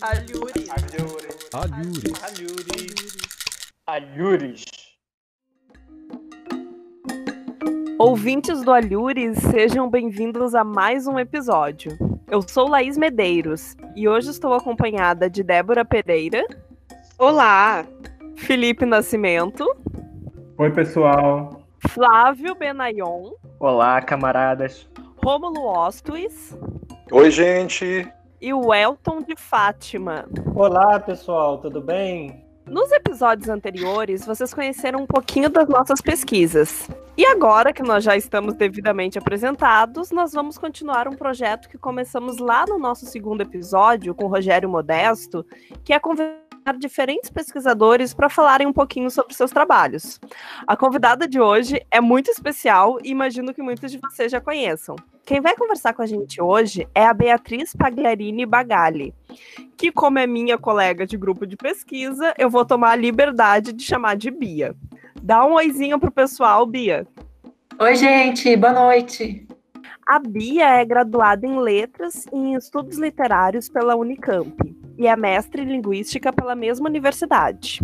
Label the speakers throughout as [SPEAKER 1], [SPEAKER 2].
[SPEAKER 1] Alhures.
[SPEAKER 2] Alhures.
[SPEAKER 3] Alhures.
[SPEAKER 2] Alhures. Alhures.
[SPEAKER 1] Ouvintes do Alhures, sejam bem-vindos a mais um episódio. Eu sou Laís Medeiros e hoje estou acompanhada de Débora Pereira.
[SPEAKER 4] Olá!
[SPEAKER 1] Felipe Nascimento.
[SPEAKER 5] Oi, pessoal.
[SPEAKER 1] Flávio Benayon.
[SPEAKER 2] Olá, camaradas.
[SPEAKER 1] Rômulo Ostuis.
[SPEAKER 6] Oi, gente.
[SPEAKER 1] E o Elton de Fátima.
[SPEAKER 7] Olá, pessoal, tudo bem?
[SPEAKER 1] Nos episódios anteriores, vocês conheceram um pouquinho das nossas pesquisas. E agora que nós já estamos devidamente apresentados, nós vamos continuar um projeto que começamos lá no nosso segundo episódio com o Rogério Modesto, que é convidar diferentes pesquisadores para falarem um pouquinho sobre seus trabalhos. A convidada de hoje é muito especial e imagino que muitos de vocês já conheçam. Quem vai conversar com a gente hoje é a Beatriz Pagliarini Bagali, que, como é minha colega de grupo de pesquisa, eu vou tomar a liberdade de chamar de Bia. Dá um oizinho pro pessoal, Bia.
[SPEAKER 8] Oi, gente, boa noite.
[SPEAKER 1] A Bia é graduada em Letras e em Estudos Literários pela Unicamp e é mestre em Linguística pela mesma universidade.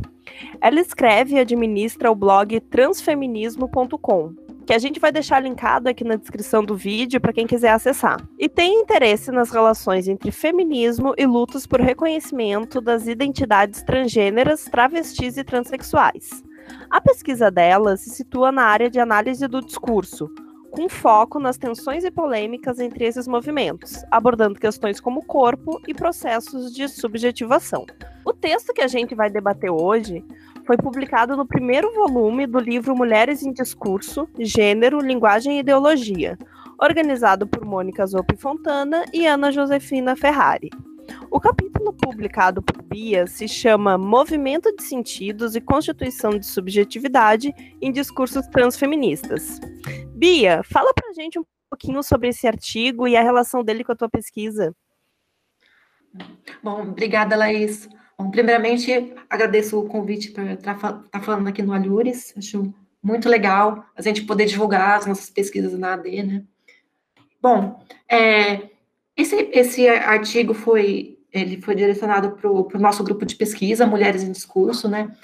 [SPEAKER 1] Ela escreve e administra o blog transfeminismo.com, que a gente vai deixar linkado aqui na descrição do vídeo para quem quiser acessar. E tem interesse nas relações entre feminismo e lutas por reconhecimento das identidades transgêneras, travestis e transexuais. A pesquisa dela se situa na área de análise do discurso, com foco nas tensões e polêmicas entre esses movimentos, abordando questões como corpo e processos de subjetivação. O texto que a gente vai debater hoje foi publicado no primeiro volume do livro Mulheres em Discurso, Gênero, Linguagem e Ideologia, organizado por Mônica Zoppi Fontana e Ana Josefina Ferrari. O capítulo publicado por Bia se chama Movimento de Sentidos e Constituição de Subjetividade em Discursos Transfeministas. Bia, fala pra gente um pouquinho sobre esse artigo e a relação dele com a tua pesquisa.
[SPEAKER 8] Bom, obrigada, Laís. Bom, primeiramente, agradeço o convite para estar tá falando aqui no Alhures. Acho muito legal a gente poder divulgar as nossas pesquisas na AD, né? Bom, é, esse, esse artigo foi, ele foi direcionado para o nosso grupo de pesquisa, Mulheres em Discurso, né?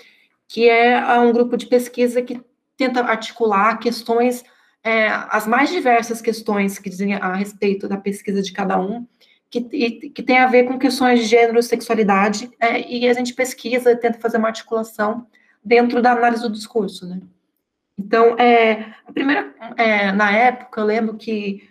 [SPEAKER 8] Que é um grupo de pesquisa que tenta articular questões, é, as mais diversas questões que dizem a respeito da pesquisa de cada um, que, que tem a ver com questões de gênero e sexualidade, é, e a gente pesquisa, tenta fazer uma articulação dentro da análise do discurso, né? Então, é, a primeira, é, na época, eu lembro que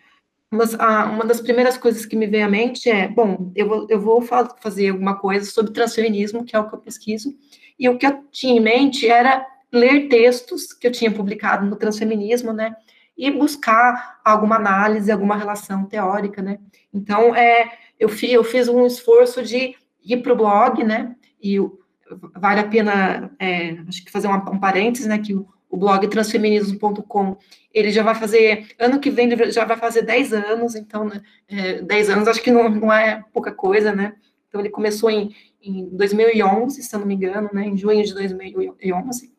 [SPEAKER 8] uma, uma, das primeiras coisas que me veio à mente é, bom, eu vou, eu vou fazer alguma coisa sobre transfeminismo, que é o que eu pesquiso, e o que eu tinha em mente era ler textos que eu tinha publicado no transfeminismo, né, e buscar alguma análise, alguma relação teórica, né. Então, é, eu, fi, eu fiz um esforço de ir para o blog, né, e vale a pena, é, acho que fazer uma, um parênteses, né, que o, o blog transfeminismo.com, ele já vai fazer, ano que vem já vai fazer 10 anos, então, né, é, 10 anos acho que não, não é pouca coisa, né, então ele começou em, em 2011, se eu não me engano, né, em junho de 2011,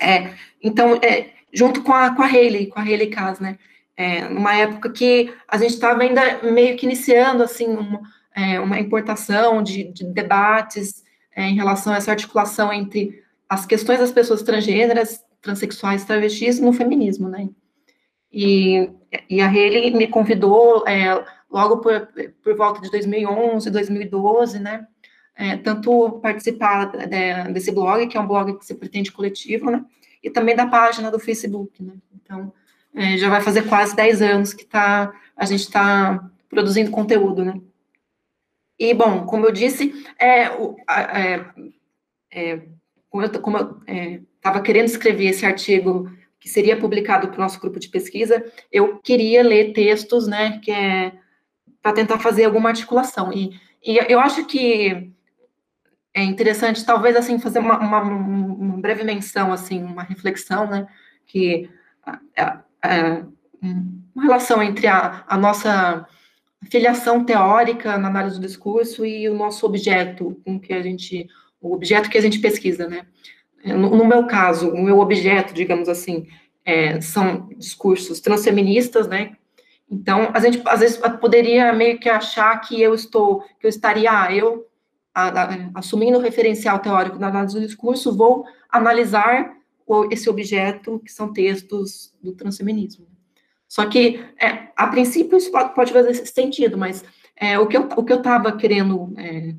[SPEAKER 8] é, então, é, junto com a, com a Hayley, com a Hayley Kass, né, é, numa época que a gente estava ainda meio que iniciando, assim, uma, é, uma importação de, de debates é, em relação a essa articulação entre as questões das pessoas transgêneras, transexuais, travestis no feminismo, né, e, e a Hayley me convidou é, logo por, por volta de 2011, 2012, né, é, tanto participar de, desse blog, que é um blog que se pretende coletivo, né, e também da página do Facebook, né, então, é, já vai fazer quase 10 anos que tá, a gente está produzindo conteúdo, né. E, bom, como eu disse, é, é, é como eu, estava é, querendo escrever esse artigo que seria publicado para o nosso grupo de pesquisa, eu queria ler textos, né, que é para tentar fazer alguma articulação. E, e eu acho que é interessante, talvez, assim, fazer uma, uma, uma breve menção, assim, uma reflexão, né, que é, uma relação entre a, a nossa filiação teórica na análise do discurso e o nosso objeto, com que a gente, o objeto que a gente pesquisa, né. No, no meu caso, o meu objeto, digamos assim, é, são discursos transfeministas, né, então, a gente, às vezes, poderia meio que achar que eu estou, que eu estaria, ah, eu a, a, assumindo o referencial teórico da análise do discurso, vou analisar o, esse objeto, que são textos do transfeminismo. Só que, é, a princípio, isso pode, pode fazer sentido, mas é, o que eu estava querendo, é,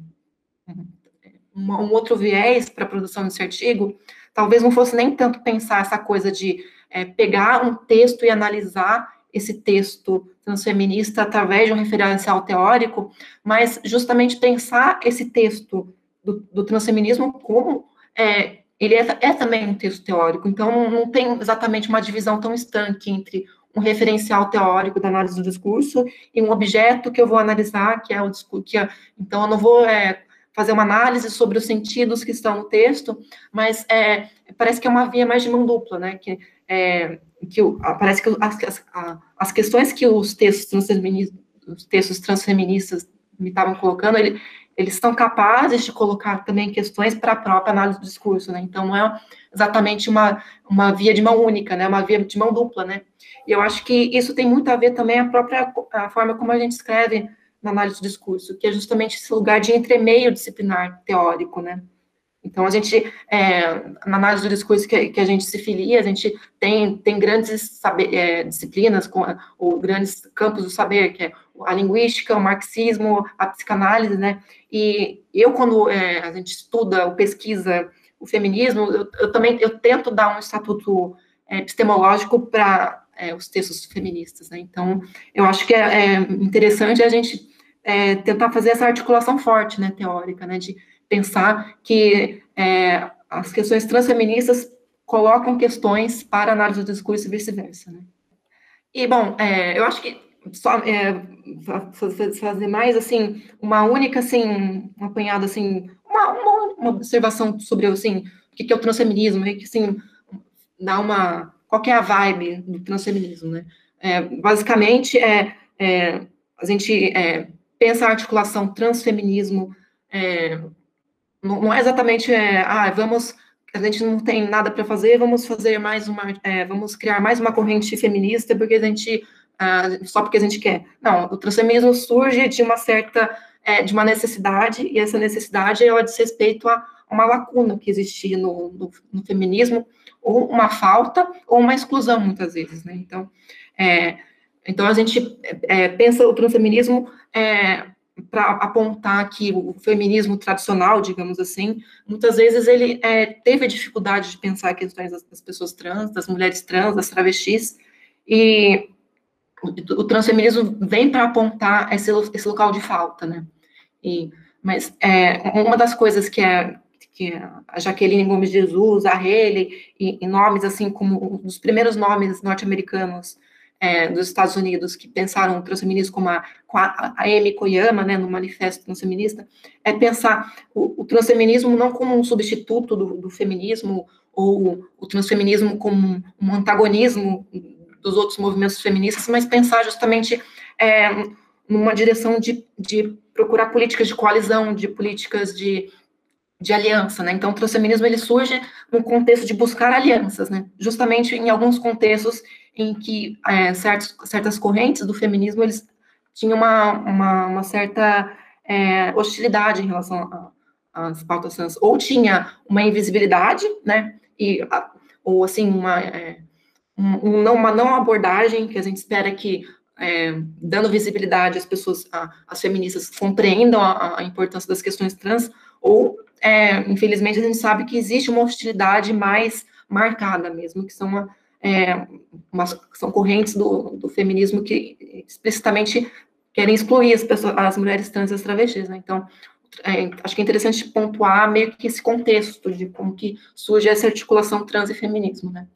[SPEAKER 8] um outro viés para a produção desse artigo, talvez não fosse nem tanto pensar essa coisa de é, pegar um texto e analisar esse texto transfeminista através de um referencial teórico, mas justamente pensar esse texto do, do transfeminismo como é, ele é, é, também um texto teórico, então não tem exatamente uma divisão tão estanque entre um referencial teórico da análise do discurso e um objeto que eu vou analisar, que é o discurso, é, então eu não vou é, fazer uma análise sobre os sentidos que estão no texto, mas é, parece que é uma via mais de mão dupla, né, que é, que parece que as, as, questões que os textos transfeministas, os textos transfeministas me estavam colocando, ele, eles estão capazes de colocar também questões para a própria análise do discurso, né? Então não é exatamente uma, uma via de mão única, né? Uma via de mão dupla, né? E eu acho que isso tem muito a ver também a própria a forma como a gente escreve na análise do discurso, que é justamente esse lugar de entremeio disciplinar teórico, né? Então, a gente, é, na análise do discurso que, que, a gente se filia, a gente tem, tem grandes saber, é, disciplinas, com, ou grandes campos do saber, que é a linguística, o marxismo, a psicanálise, né? E eu, quando é, a gente estuda ou pesquisa o feminismo, eu, eu, também eu tento dar um estatuto é, epistemológico para é, os textos feministas, né? Então, eu acho que é, é interessante a gente tentar fazer essa articulação forte, né, teórica, né, de pensar que é, as questões transfeministas colocam questões para análise do discurso e vice-versa, né? E, bom, é, eu acho que só é, fazer mais, assim, uma única, assim, um apanhado, assim, uma, uma, uma observação sobre, assim, o que é o transfeminismo, e que, assim, dá uma... Qual é a vibe do transfeminismo, né? É, basicamente, é, é, a gente é, pensa a articulação transfeminismo, é, não, não é exatamente, é, ah, vamos, a gente não tem nada para fazer, vamos fazer mais uma, é, vamos criar mais uma corrente feminista porque a gente, ah, só porque a gente quer. Não, o transfeminismo surge de uma certa, é, de uma necessidade, e essa necessidade, ela diz respeito a uma lacuna que existia no, no, no feminismo, ou uma falta, ou uma exclusão, muitas vezes, né? Então, é, então a gente é, pensa o transfeminismo é, para apontar que o feminismo tradicional, digamos assim, muitas vezes ele é, teve dificuldade de pensar questões das, das, pessoas trans, das mulheres trans, das travestis, e o, o transfeminismo vem para apontar esse, esse local de falta, né? E, mas é, uma das coisas que é que a Jaqueline Gomes Jesus, a Haley, e, e nomes assim como os primeiros nomes norte-americanos é, dos Estados Unidos que pensaram o transfeminismo como a, a Amy Koyama, né, no Manifesto Transfeminista, é pensar o, o transfeminismo não como um substituto do, do, feminismo ou o transfeminismo como um antagonismo dos outros movimentos feministas, mas pensar justamente é, numa direção de, de procurar políticas de coalizão, de políticas de de aliança, né? Então, o transfeminismo ele surge no contexto de buscar alianças, né? Justamente em alguns contextos em que é, certos, certas correntes do feminismo eles tinham uma, uma, uma certa é, hostilidade em relação às pautas trans, ou tinha uma invisibilidade, né? E ou assim uma é, um, uma não abordagem que a gente espera que é, dando visibilidade às pessoas, a, as feministas compreendam a, a, importância das questões trans, ou é, infelizmente, a gente sabe que existe uma hostilidade mais marcada mesmo, que são, uma, é, uma, são correntes do, do, feminismo que explicitamente querem excluir as, pessoas, as mulheres trans e as travestis, né? Então, é, acho que é interessante pontuar meio que esse contexto de como que surge essa articulação trans e feminismo, né?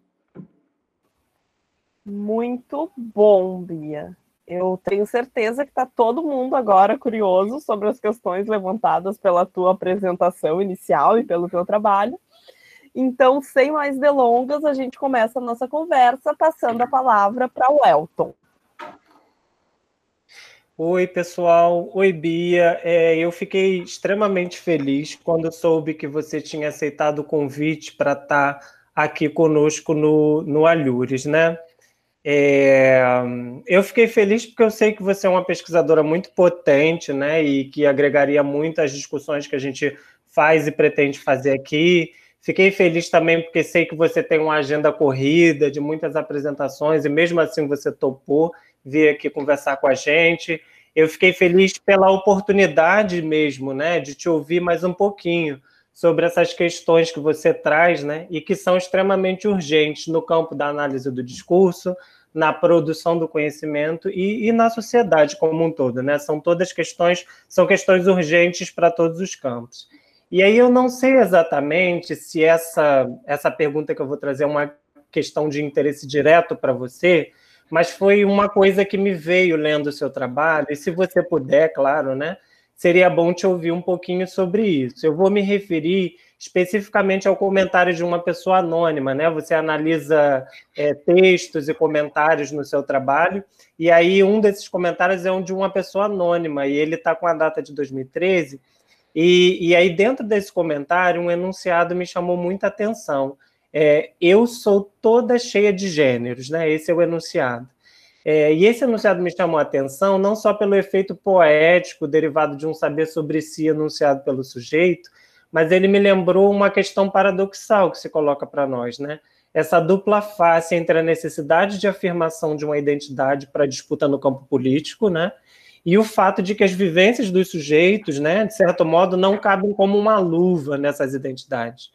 [SPEAKER 1] Muito bom, Bia. Eu tenho certeza que está todo mundo agora curioso sobre as questões levantadas pela tua apresentação inicial e pelo teu trabalho. Então, sem mais delongas, a gente começa a nossa conversa passando a palavra para o Elton.
[SPEAKER 7] Oi, pessoal. Oi, Bia. É, eu fiquei extremamente feliz quando soube que você tinha aceitado o convite para estar aqui conosco no, no Alhures, né? É, eu fiquei feliz porque eu sei que você é uma pesquisadora muito potente, né, e que agregaria muito às discussões que a gente faz e pretende fazer aqui. Fiquei feliz também porque sei que você tem uma agenda corrida de muitas apresentações e mesmo assim você topou vir aqui conversar com a gente. Eu fiquei feliz pela oportunidade mesmo, né, de te ouvir mais um pouquinho sobre essas questões que você traz, né, e que são extremamente urgentes no campo da análise do discurso, na produção do conhecimento e, e na sociedade como um todo, né? São todas questões, são questões urgentes para todos os campos. E aí eu não sei exatamente se essa essa pergunta que eu vou trazer é uma questão de interesse direto para você, mas foi uma coisa que me veio lendo o seu trabalho, e se você puder, claro, né, seria bom te ouvir um pouquinho sobre isso. Eu vou me referir especificamente ao comentário de uma pessoa anônima, né? Você analisa é, textos e comentários no seu trabalho, e aí um desses comentários é um de uma pessoa anônima, e ele está com a data de 2013, e, e aí dentro desse comentário, um enunciado me chamou muita atenção. É, eu sou toda cheia de gêneros, né? Esse é o enunciado. É, e esse enunciado me chamou a atenção não só pelo efeito poético derivado de um saber sobre si enunciado pelo sujeito, mas ele me lembrou uma questão paradoxal que se coloca para nós, né? Essa dupla face entre a necessidade de afirmação de uma identidade para disputa no campo político, né? E o fato de que as vivências dos sujeitos, né, de certo modo, não cabem como uma luva nessas identidades.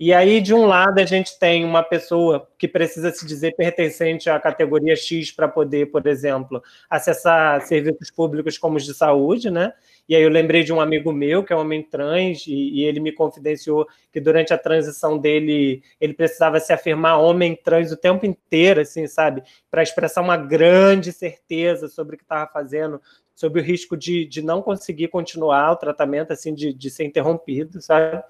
[SPEAKER 7] E aí, de um lado, a gente tem uma pessoa que precisa se dizer pertencente à categoria X para poder, por exemplo, acessar serviços públicos como os de saúde, né? E aí eu lembrei de um amigo meu, que é um homem trans, e, e ele me confidenciou que durante a transição dele, ele precisava se afirmar homem trans o tempo inteiro, assim, sabe? Para expressar uma grande certeza sobre o que estava fazendo, sobre o risco de, de não conseguir continuar o tratamento, assim, de, de ser interrompido, sabe?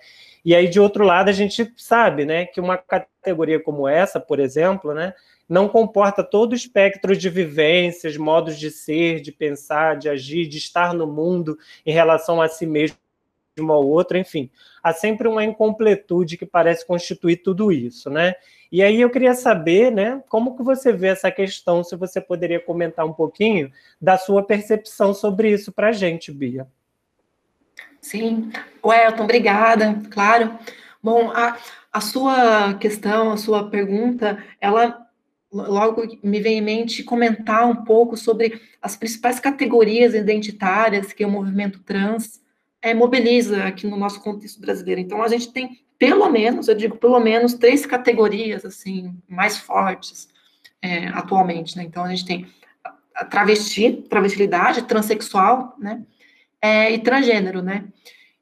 [SPEAKER 7] E aí, de outro lado, a gente sabe né, que uma categoria como essa, por exemplo, né, não comporta todo o espectro de vivências, modos de ser, de pensar, de agir, de estar no mundo em relação a si mesmo ao outro, enfim. Há sempre uma incompletude que parece constituir tudo isso, né? E aí eu queria saber, né, como que você vê essa questão, se você poderia comentar um pouquinho da sua percepção sobre isso para a gente, Bia.
[SPEAKER 8] Sim, Welton, obrigada, claro. Bom, a, a sua questão, a sua pergunta, ela logo me vem em mente comentar um pouco sobre as principais categorias identitárias que o movimento trans é, mobiliza aqui no nosso contexto brasileiro. Então, a gente tem pelo menos, eu digo pelo menos, três categorias assim mais fortes é, atualmente. Né? Então, a gente tem a travesti, travestilidade, transexual, né? é, e transgênero, né?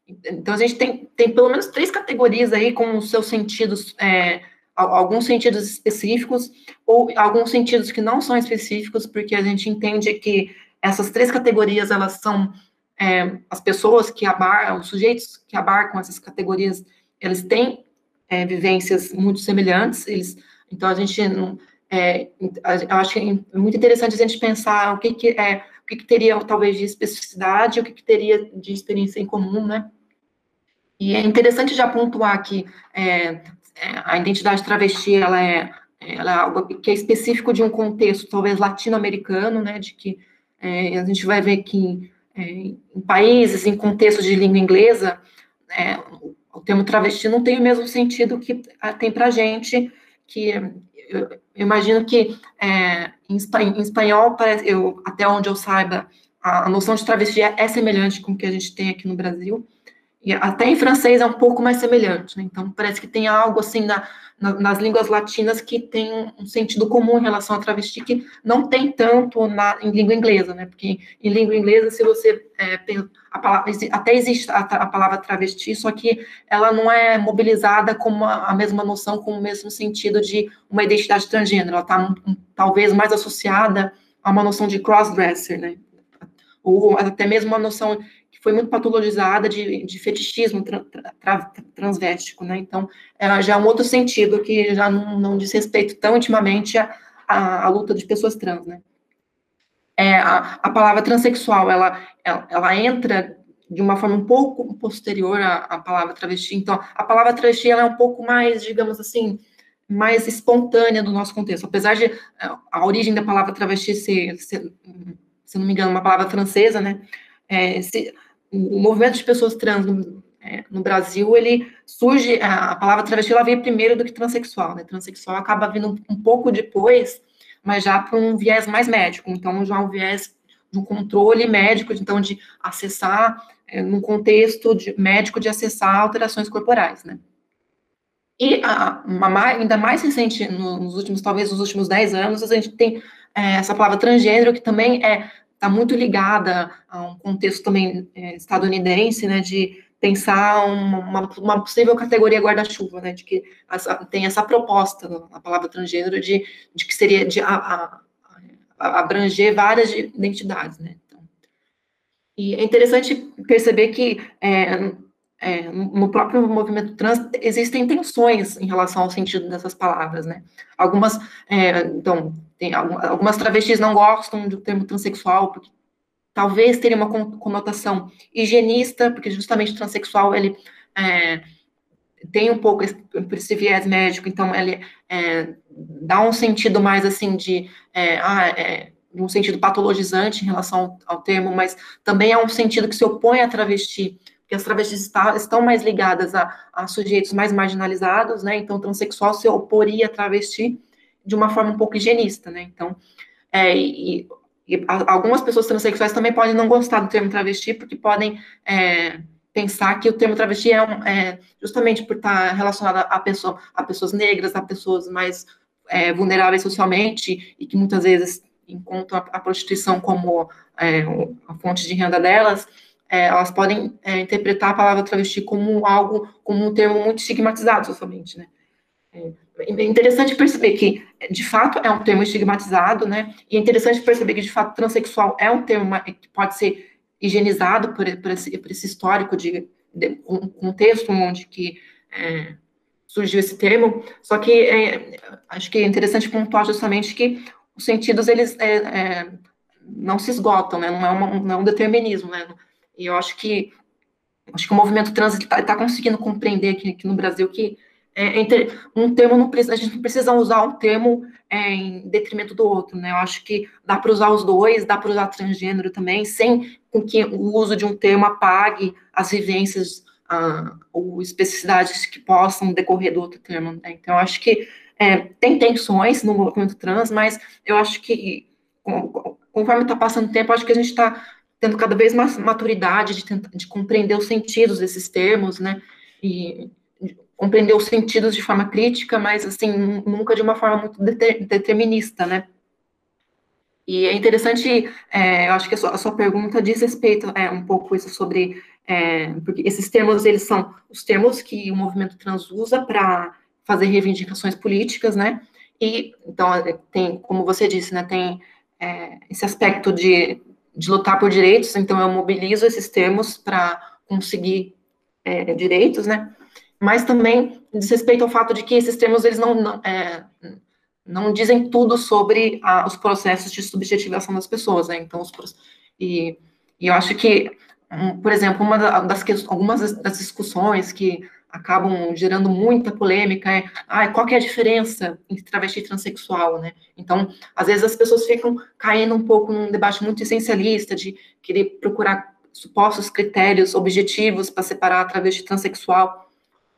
[SPEAKER 8] Então, a gente tem, tem pelo menos três categorias aí com os seus sentidos, é, alguns sentidos específicos, ou alguns sentidos que não são específicos, porque a gente entende que essas três categorias, elas são é, as pessoas que abarcam, os sujeitos que abarcam essas categorias, eles têm é, vivências muito semelhantes, eles, então a gente não, é, eu acho muito interessante a gente pensar o que, que é o que, que teria talvez de especificidade, o que, que teria de experiência em comum, né? E é interessante já pontuar que é, é, a identidade travesti, ela é, ela é algo que é específico de um contexto, talvez latino-americano, né, de que é, a gente vai ver que em países, em contextos de língua inglesa, é, o termo travesti não tem o mesmo sentido que tem para gente, que eu, imagino que é, em, espanhol, eu, até onde eu saiba, a, a, noção de travesti é, é, semelhante com o que a gente tem aqui no Brasil, e até em francês é um pouco mais semelhante, né? então parece que tem algo assim na, na, nas línguas latinas que tem um sentido comum em relação a travesti que não tem tanto na, em língua inglesa, né? porque em língua inglesa, se você é, a palavra, até existe a, a, palavra travesti, só que ela não é mobilizada como a, mesma noção, com o mesmo sentido de uma identidade transgênero, ela está um, talvez mais associada a uma noção de crossdresser, né? Ou até mesmo uma noção foi muito patologizada de, de fetichismo tra, tra, né? Então, ela já é um outro sentido que já não, não diz respeito tão intimamente à, à, luta de pessoas trans, né? é, a, a, palavra transexual, ela, ela, ela, entra de uma forma um pouco posterior à, à, palavra travesti. Então, a palavra travesti, é um pouco mais, digamos assim, mais espontânea do nosso contexto. Apesar de a origem da palavra travesti ser, ser se não me engano, uma palavra francesa, né? É, se, o movimento de pessoas trans no, é, no, Brasil, ele surge, a, palavra travesti, ela veio primeiro do que transexual, né? Transexual acaba vindo um, um pouco depois, mas já para um viés mais médico, então já um viés de um controle médico, então de acessar, é, num contexto de, médico, de acessar alterações corporais, né? E a, uma, ainda mais recente, nos últimos, talvez nos últimos 10 anos, a gente tem é, essa palavra transgênero, que também é está muito ligada a um contexto também é, estadunidense, né, de pensar uma, uma possível categoria guarda-chuva, né, de que tem essa proposta, a palavra transgênero, de, de que seria de a, a, a abranger várias identidades, né. Então, e é interessante perceber que é, é, no próprio movimento trans existem tensões em relação ao sentido dessas palavras, né? Algumas, é, então, tem, algumas travestis não gostam do termo transexual porque talvez teria uma conotação higienista, porque justamente transexual ele é, tem um pouco esse, esse viés médico, então ele é, dá um sentido mais assim de é, ah, é, um sentido patologizante em relação ao, ao termo, mas também é um sentido que se opõe à travesti as travestis está, estão mais ligadas a, a, sujeitos mais marginalizados, né? Então, transexual se oporia a travesti de uma forma um pouco higienista, né? Então, é, e, e algumas pessoas transexuais também podem não gostar do termo travesti, porque podem é, pensar que o termo travesti é, um, é, justamente por estar relacionado a, pessoa, a pessoas negras, a pessoas mais é, vulneráveis socialmente, e que muitas vezes encontram a, a prostituição como é, a fonte de renda delas, é, elas podem é, interpretar a palavra travesti como algo, como um termo muito estigmatizado socialmente, né? É, é interessante perceber que, de fato, é um termo estigmatizado, né? E é interessante perceber que, de fato, transexual é um termo que pode ser higienizado por, por, esse, por esse, histórico de, de um contexto onde que é, surgiu esse termo. Só que é, acho que é interessante pontuar justamente que os sentidos eles é, é não se esgotam, né? Não é, uma, não é um determinismo, né? E eu acho que acho que o movimento trans está tá conseguindo compreender aqui, aqui, no Brasil que é, entre, um termo não precisa, a gente não precisa usar um termo é, em detrimento do outro, né? Eu acho que dá para usar os dois, dá para usar transgênero também, sem com que o uso de um termo apague as vivências ah, ou especificidades que possam decorrer do outro termo. Né? Então, eu acho que é, tem tensões no movimento trans, mas eu acho que conforme está passando o tempo, acho que a gente está tendo cada vez mais maturidade de, de compreender os sentidos desses termos, né, e compreender os sentidos de forma crítica, mas, assim, nunca de uma forma muito deter, determinista, né. E é interessante, é, eu acho que a sua, a sua, pergunta diz respeito é, um pouco isso sobre, é, porque esses termos, eles são os termos que o movimento trans usa para fazer reivindicações políticas, né, e, então, tem, como você disse, né, tem é, esse aspecto de de lutar por direitos, então eu mobilizo esses termos para conseguir é, direitos, né? Mas também diz respeito ao fato de que esses termos eles não, não, é, não dizem tudo sobre a, os processos de subjetivação das pessoas, né? Então, os, e, e eu acho que, um, por exemplo, uma das algumas das discussões que acabam gerando muita polêmica é, ah, qual que é a diferença entre travesti e transexual, né? Então, às vezes as pessoas ficam caindo um pouco num debate muito essencialista de querer procurar supostos critérios objetivos para separar travesti e transexual.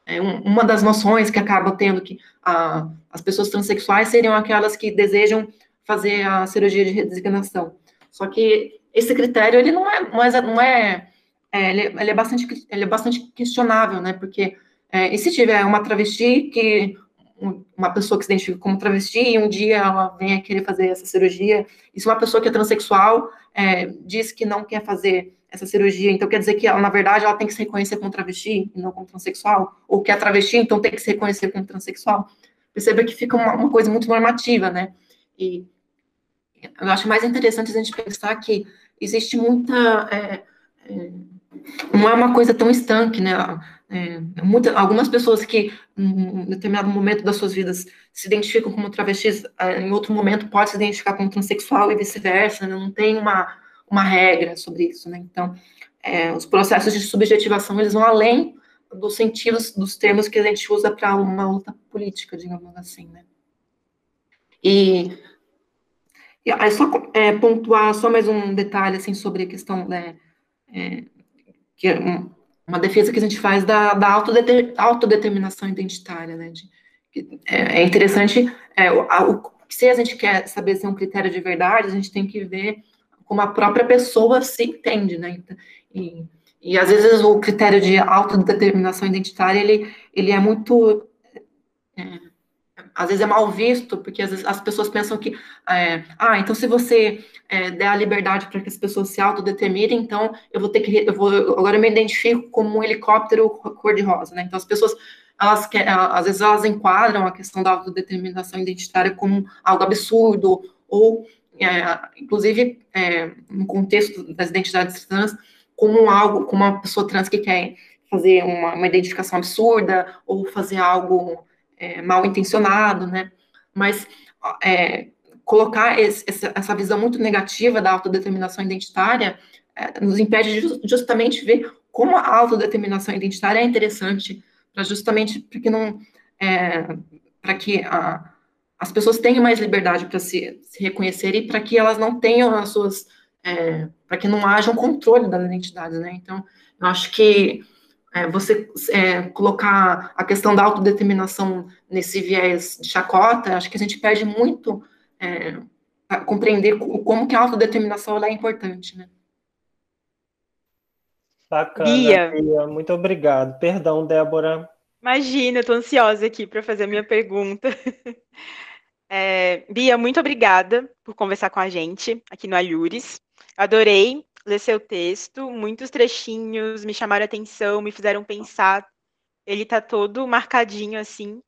[SPEAKER 8] É um, uma das noções que acaba tendo que a, as pessoas transexuais seriam aquelas que desejam fazer a cirurgia de redesignação. Só que esse critério, ele não é, não é, não é, é ele, ele, é bastante, ele é bastante questionável, né? Porque é, e se tiver uma travesti que uma pessoa que se identifica como travesti e um dia ela venha querer fazer essa cirurgia, e se uma pessoa que é transexual é, diz que não quer fazer essa cirurgia, então quer dizer que ela, na verdade, ela tem que se reconhecer como travesti e não como transexual, ou que é travesti, então tem que se reconhecer como transexual. Perceba que fica uma, uma coisa muito normativa, né? E eu acho mais interessante a gente pensar que existe muita. É, é, não é uma coisa tão estanque, né? É, muita, algumas pessoas que, em determinado momento das suas vidas, se identificam como travestis, é, em outro momento pode se identificar como transexual e vice-versa, né? não tem uma, uma regra sobre isso, né? Então, é, os processos de subjetivação, eles vão além dos sentidos dos termos que a gente usa para uma luta política, digamos assim, né? E, e aí só é, pontuar só mais um detalhe assim sobre a questão né, é, que é uma defesa que a gente faz da, da autodeter, autodeterminação identitária, né? De, é, é, interessante, é, o, o, se a gente quer estabelecer um critério de verdade, a gente tem que ver como a própria pessoa se entende, né? E, e às vezes o critério de autodeterminação identitária, ele, ele é muito... É, às vezes é mal visto, porque às vezes as pessoas pensam que, é, ah, então se você é, der a liberdade para que as pessoas se autodeterminem, então eu vou ter que, eu vou, agora eu me identifico como um helicóptero cor-de-rosa, né? Então as pessoas, elas às vezes elas enquadram a questão da autodeterminação identitária como algo absurdo, ou, é, inclusive, é, no contexto das identidades trans, como algo, como uma pessoa trans que quer fazer uma, uma identificação absurda, ou fazer algo é, mal intencionado, né? Mas é, colocar esse, essa visão muito negativa da autodeterminação identitária é, nos impede de justamente ver como a autodeterminação identitária é interessante para justamente para que não é, para que a, as pessoas tenham mais liberdade para se, se reconhecer e para que elas não tenham as suas é, para que não haja um controle das identidades, né? Então, eu acho que é, você é, colocar a questão da autodeterminação nesse viés de chacota, acho que a gente perde muito é, a compreender como que a autodeterminação é importante, né?
[SPEAKER 7] Bacana, Bia. Bia. Muito obrigado. Perdão, Débora.
[SPEAKER 3] Imagina, tô ansiosa aqui para fazer a minha pergunta. É, Bia, muito obrigada por conversar com a gente aqui no Alhures. Adorei ler seu texto, muitos trechinhos me chamaram atenção, me fizeram pensar. Ele está todo marcadinho assim.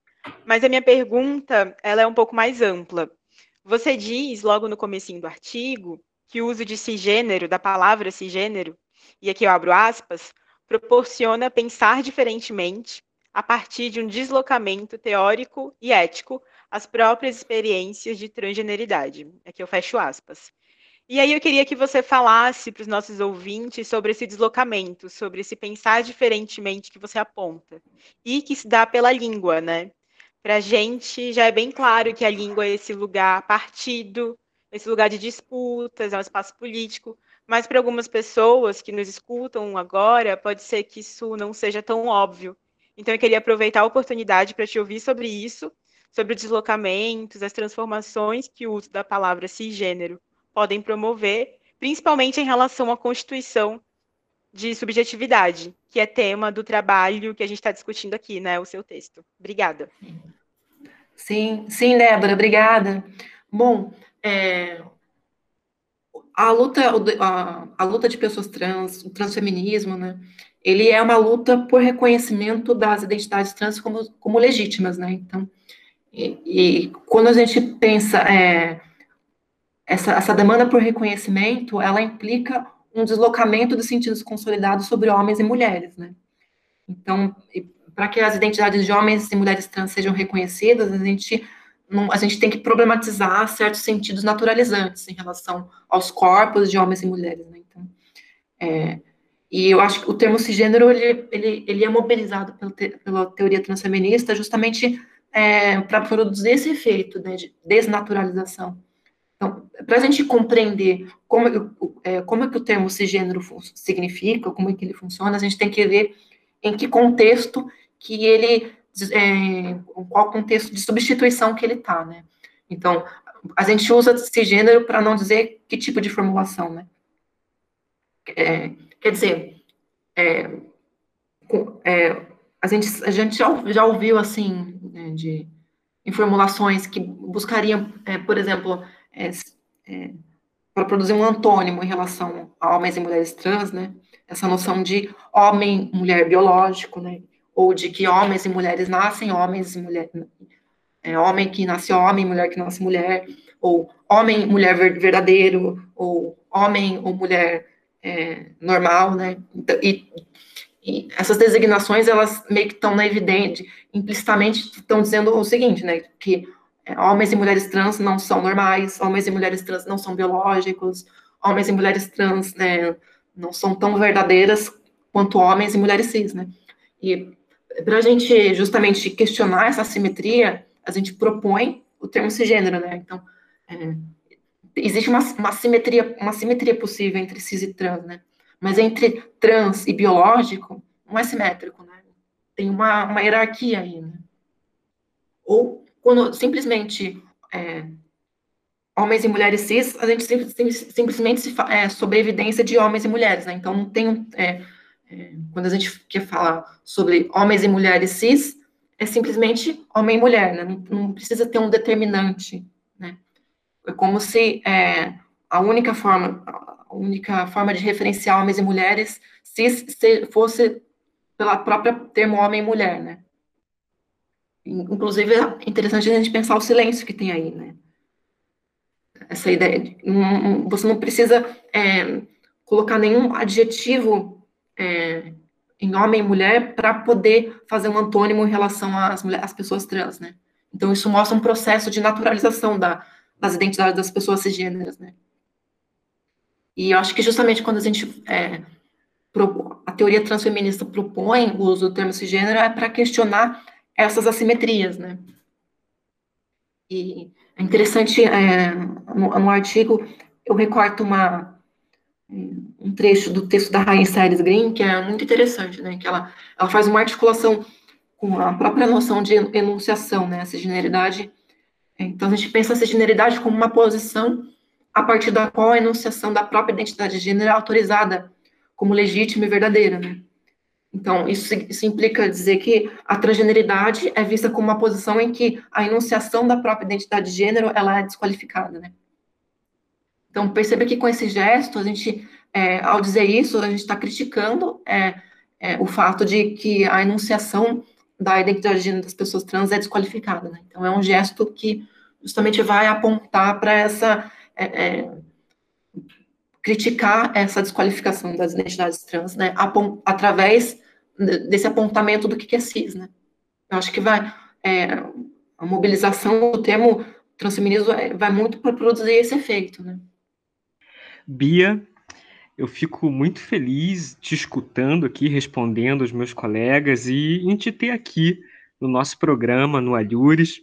[SPEAKER 3] Mas a minha pergunta, ela é um pouco mais ampla. Você diz logo no comecinho do artigo que o uso de cisgênero, da palavra cisgênero, e aqui eu abro aspas, proporciona pensar diferentemente a partir de um deslocamento teórico e ético às próprias experiências de transgeneridade. Aqui eu fecho aspas. E aí eu queria que você falasse para os nossos ouvintes sobre esse deslocamento, sobre esse pensar diferentemente que você aponta. E que se dá pela língua, né? Para a gente já é bem claro que a língua é esse lugar partido, esse lugar de disputas, é um espaço político, mas para algumas pessoas que nos escutam agora, pode ser que isso não seja tão óbvio. Então eu queria aproveitar a oportunidade para te ouvir sobre isso, sobre os deslocamentos, as transformações que o uso da palavra cisgênero podem promover, principalmente em relação à constituição de subjetividade, que é tema do trabalho que a gente está discutindo aqui, né? O seu texto. Obrigada.
[SPEAKER 8] Sim, sim, Débora, obrigada. Bom, é, a luta, a, a, luta de pessoas trans, o transfeminismo, né? Ele é uma luta por reconhecimento das identidades trans como, como legítimas, né? Então, e, e quando a gente pensa é, essa, essa demanda por reconhecimento, ela implica um deslocamento dos sentidos consolidados sobre homens e mulheres, né? Então, para que as identidades de homens e mulheres trans sejam reconhecidas, a gente, a gente tem que problematizar certos sentidos naturalizantes em relação aos corpos de homens e mulheres, né? Então, é, e eu acho que o termo cisgênero, ele, ele, ele é mobilizado pela, te, pela teoria transfeminista justamente é, para produzir esse efeito né, de desnaturalização. Então, para a gente compreender como, é, como é que o termo cisgênero significa, como é que ele funciona, a gente tem que ver em que contexto que ele, é, qual contexto de substituição que ele está, né? Então, a gente usa cisgênero para não dizer que tipo de formulação, né? É, quer dizer, é, é, a gente, a gente já, já ouviu, assim, né, de, em formulações que buscariam, é, por exemplo, é, é, para produzir um antônimo em relação a homens e mulheres trans, né? Essa noção de homem, mulher biológico, né? Ou de que homens e mulheres nascem homens e mulheres, é, homem que nasce homem, mulher que nasce mulher, ou homem, mulher verdadeiro, ou homem ou mulher é, normal, né? Então, e, e, essas designações elas meio que estão na evidente, implicitamente estão dizendo o seguinte, né? Que homens e mulheres trans não são normais, homens e mulheres trans não são biológicos, homens e mulheres trans né, não são tão verdadeiras quanto homens e mulheres cis, né? E para a gente justamente questionar essa simetria, a gente propõe o termo cisgênero, né? Então, é, existe uma, uma, simetria, uma simetria possível entre cis e trans, né? Mas entre trans e biológico, não é simétrico, né? Tem uma, uma hierarquia aí, né? Ou quando simplesmente é, homens e mulheres cis, a gente sim, sim, simplesmente se é, sobre evidência de homens e mulheres, né? Então, não tem. É, é, quando a gente quer falar sobre homens e mulheres cis, é simplesmente homem e mulher, né? Não, não precisa ter um determinante, né? É como se é, a única forma, a única forma de referenciar homens e mulheres cis fosse pela própria termo homem e mulher, né? Inclusive, é interessante a gente pensar o silêncio que tem aí, né? Essa ideia, de, um, você não precisa é, colocar nenhum adjetivo é, em homem e mulher para poder fazer um antônimo em relação às, mulheres, às pessoas trans, né? Então, isso mostra um processo de naturalização da, das identidades das pessoas cisgêneras, né? E eu acho que justamente quando a gente, é, a teoria transfeminista propõe o uso do termo cisgênero é para questionar essas assimetrias, né? E é interessante, é, no, no artigo, eu recorto uma, um trecho do texto da Rainha Sayres Green, que é muito interessante, né? Que ela, ela faz uma articulação com a própria noção de enunciação, né? A cisgeneridade. Então, a gente pensa a cisgeneridade como uma posição a partir da qual a enunciação da própria identidade de gênero é autorizada como legítima e verdadeira, né? Então, isso, isso implica dizer que a transgeneridade é vista como uma posição em que a enunciação da própria identidade de gênero ela é desqualificada, né? Então, perceba que com esse gesto, a gente, é, ao dizer isso, a gente está criticando é, é, o fato de que a enunciação da identidade de gênero das pessoas trans é desqualificada. Né? Então, é um gesto que justamente vai apontar para essa. É, é, criticar essa desqualificação das identidades trans, né, através desse apontamento do que é cis, né. Eu acho que vai, é, a mobilização do termo transfeminismo vai muito para produzir esse efeito, né.
[SPEAKER 4] Bia, eu fico muito feliz te escutando aqui, respondendo aos meus colegas e em te ter aqui no nosso programa, no Alhures.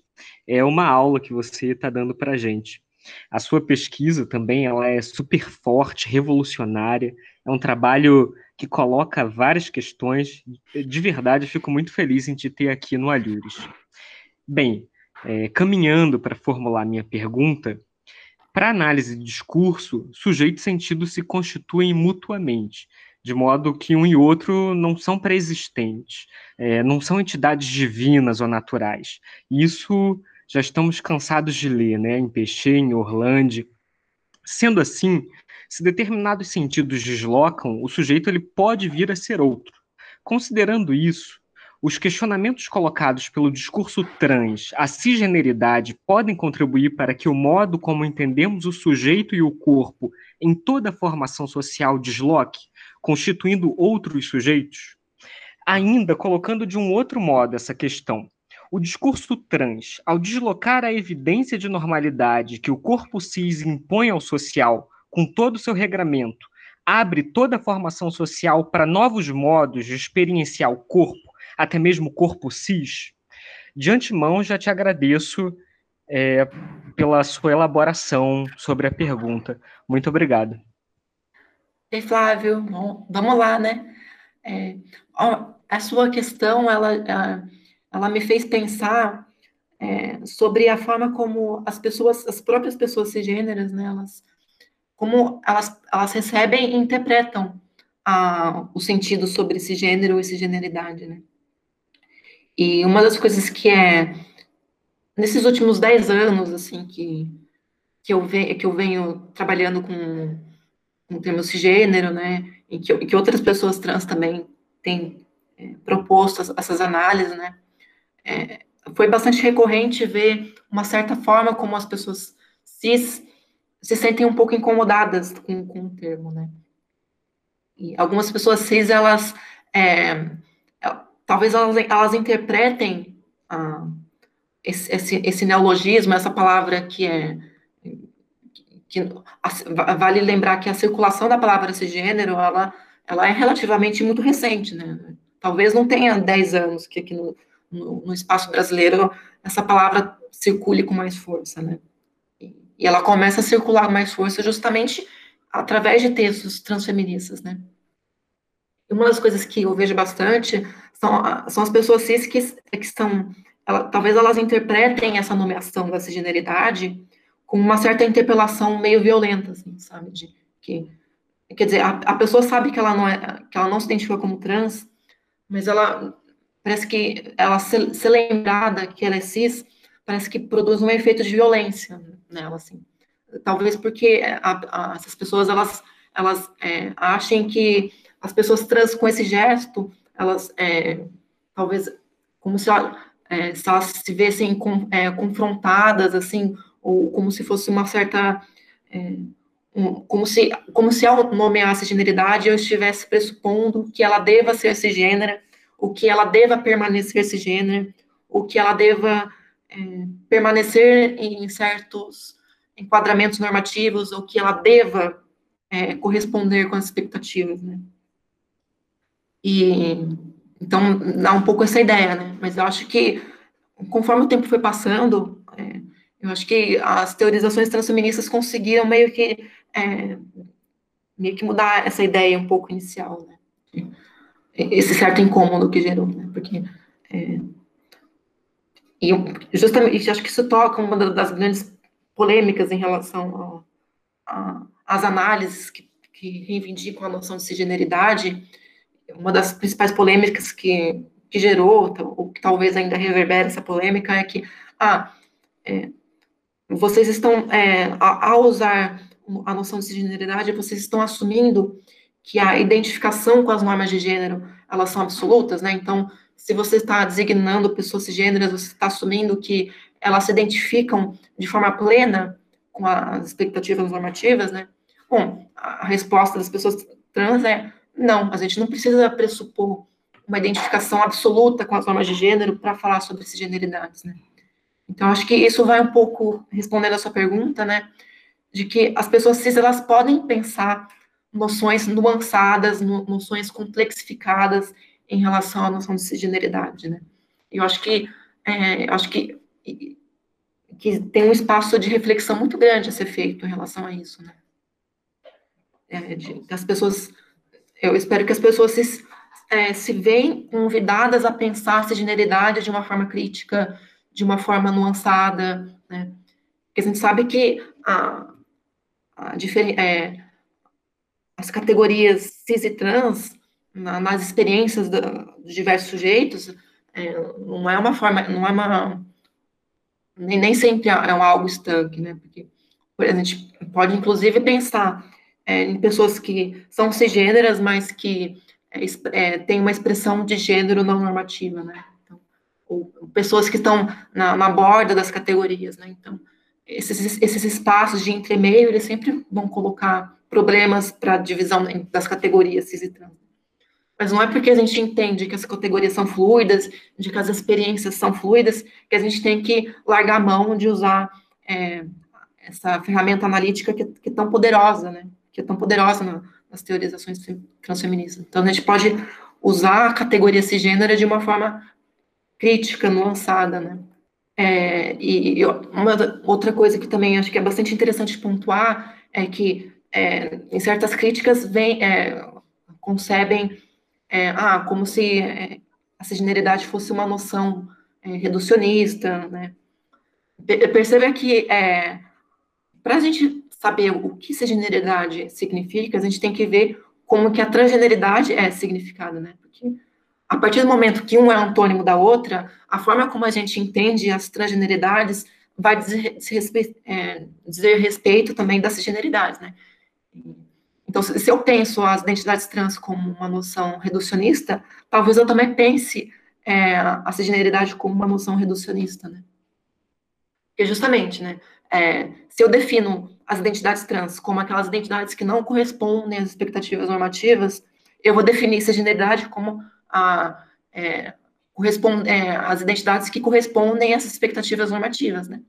[SPEAKER 4] É uma aula que você está dando para a gente. A sua pesquisa também ela é super forte, revolucionária. É um trabalho que coloca várias questões. De verdade, fico muito feliz em te ter aqui no Alhures. Bem, é, caminhando para formular minha pergunta, para análise de discurso, sujeito e sentido se constituem mutuamente, de modo que um e outro não são pré-existentes, é, não são entidades divinas ou naturais. Isso já estamos cansados de ler, né, em Peixe, em Orlando. Sendo assim, se determinados sentidos deslocam, o sujeito ele pode vir a ser outro. Considerando isso, os questionamentos colocados pelo discurso trans à cisgeneridade podem contribuir para que o modo como entendemos o sujeito e o corpo em toda a formação social desloque, constituindo outros sujeitos? Ainda colocando de um outro modo essa questão, o discurso trans, ao deslocar a evidência de normalidade que o corpo cis impõe ao social, com todo o seu regramento, abre toda a formação social para novos modos de experienciar o corpo, até mesmo o corpo cis, de antemão já te agradeço é, pela sua elaboração sobre a pergunta. Muito obrigado.
[SPEAKER 8] Ei, Flávio, vamos lá, né? É, a sua questão, ela, ela me fez pensar é, sobre a forma como as pessoas, as próprias pessoas cisgêneras, né, elas, como elas, elas recebem e interpretam a, o sentido sobre esse gênero e cisgeneridade, né? E uma das coisas que é, nesses últimos dez anos, assim, que, que, eu, ve, que eu venho trabalhando com, com o termo cisgênero, né, e que, que outras pessoas trans também têm é, proposto essas análises, né, é, foi bastante recorrente ver uma certa forma como as pessoas cis se sentem um pouco incomodadas com, com o termo, né, e algumas pessoas cis, elas é, talvez elas, elas interpretem ah, esse, esse, esse, neologismo, essa palavra que é. Que, vale lembrar que a circulação da palavra esse gênero, ela, ela é relativamente muito recente, né? talvez não tenha 10 anos que aqui no, no, espaço brasileiro essa palavra circule com mais força, né? E ela começa a circular mais força justamente através de textos transfeministas, né? E uma das coisas que eu vejo bastante são, são as pessoas cis que, que estão, ela, talvez elas interpretem essa nomeação da cisgeneridade com uma certa interpelação meio violenta, assim, sabe? De, que, quer dizer, a, a pessoa sabe que ela não é, que ela não se identifica como trans, mas ela parece que ela se, se lembrada que ela é cis, parece que produz um efeito de violência nela, assim. Talvez porque a, a, essas pessoas, elas, elas é, achem que as pessoas trans com esse gesto, elas, é, talvez, como se, é, se elas se vissem com, é, confrontadas, assim, ou como se fosse uma certa... É, um, como se, como se ao nomear essa generidade eu estivesse pressupondo que ela deva ser esse gênero, o que ela deva permanecer esse gênero, o que ela deva é, permanecer em certos enquadramentos normativos, ou que ela deva é, corresponder com as expectativas, né? E então dá um pouco essa ideia, né? Mas eu acho que conforme o tempo foi passando, é, eu acho que as teorizações transfeministas conseguiram meio que é, meio que mudar essa ideia um pouco inicial, né? Esse certo incômodo que gerou, né? Porque é, e justamente acho que isso toca uma das grandes polêmicas em relação às análises que, que, reivindicam a noção de cisgeneridade. Uma das principais polêmicas que, que gerou, ou que talvez ainda reverbere essa polêmica, é que ah, é, vocês estão, é, ao usar a noção de cisgeneridade, vocês estão assumindo que a identificação com as normas de gênero, elas são absolutas, né? Então, se você está designando pessoas cisgêneras, você está assumindo que elas se identificam de forma plena com as expectativas normativas, né? Bom, a resposta das pessoas trans é não, a gente não precisa pressupor uma identificação absoluta com as normas de gênero para falar sobre cisgeneridades, né? Então, acho que isso vai um pouco respondendo a sua pergunta, né? De que as pessoas cis, elas podem pensar noções nuançadas, noções complexificadas em relação à noção de cisgeneridade, né? Eu acho que, é, acho que, que tem um espaço de reflexão muito grande a ser feito em relação a isso, né? É, de, as pessoas, eu espero que as pessoas se, é, se veem convidadas a pensar a cisgeneridade de uma forma crítica, de uma forma nuançada, né? Porque a gente sabe que a, a diferença é, as categorias cis e trans, na, nas experiências dos diversos sujeitos, é, não é uma forma, não é uma, nem, nem sempre é um algo estanque, né, porque a gente pode, inclusive, pensar é, em pessoas que são cisgêneras, mas que é, é têm uma expressão de gênero não normativa, né, então, ou pessoas que estão na, na borda das categorias, né, então, esses, esses espaços de entremeio, eles sempre vão colocar problemas para a divisão das categorias cis e trans. Mas não é porque a gente entende que as categorias são fluidas, de que as experiências são fluidas, que a gente tem que largar a mão de usar é, essa ferramenta analítica que, que, é tão poderosa, né? Que é tão poderosa na, nas teorizações transfeministas. Então, a gente pode usar a categoria cisgênera de uma forma crítica, nuançada, né? É, e, e uma outra coisa que também acho que é bastante interessante pontuar é que é, em certas críticas, vem, é, concebem é, ah, como se é, a cisgeneridade fosse uma noção é, reducionista, né? Perceba que é, para a gente saber o que cisgeneridade significa, a gente tem que ver como que a transgeneridade é significada, né? Porque a partir do momento que um é antônimo da outra, a forma como a gente entende as transgeneridades vai dizer, é, dizer respeito também das cisgeneridades, né? Então, se eu penso as identidades trans como uma noção reducionista, talvez eu também pense é, a cisgeneridade como uma noção reducionista, né? Porque justamente, né, é, se eu defino as identidades trans como aquelas identidades que não correspondem às expectativas normativas, eu vou definir cisgeneridade como a, é, é, as identidades que correspondem a essas expectativas normativas, né?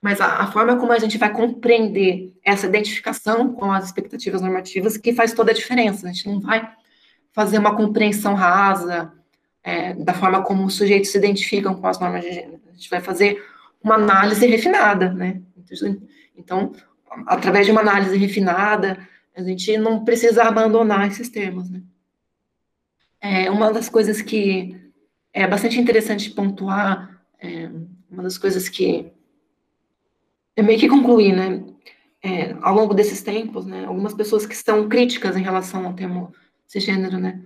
[SPEAKER 8] Mas a, a, forma como a gente vai compreender essa identificação com as expectativas normativas que faz toda a diferença. A gente não vai fazer uma compreensão rasa, é, da forma como os sujeitos se identificam com as normas de gênero. A gente vai fazer uma análise refinada, né? Então, através de uma análise refinada, a gente não precisa abandonar esses termos, né? É, uma das coisas que é bastante interessante pontuar, é, uma das coisas que eu meio que concluí, né? É, ao longo desses tempos, né? Algumas pessoas que estão críticas em relação ao termo cisgênero, né?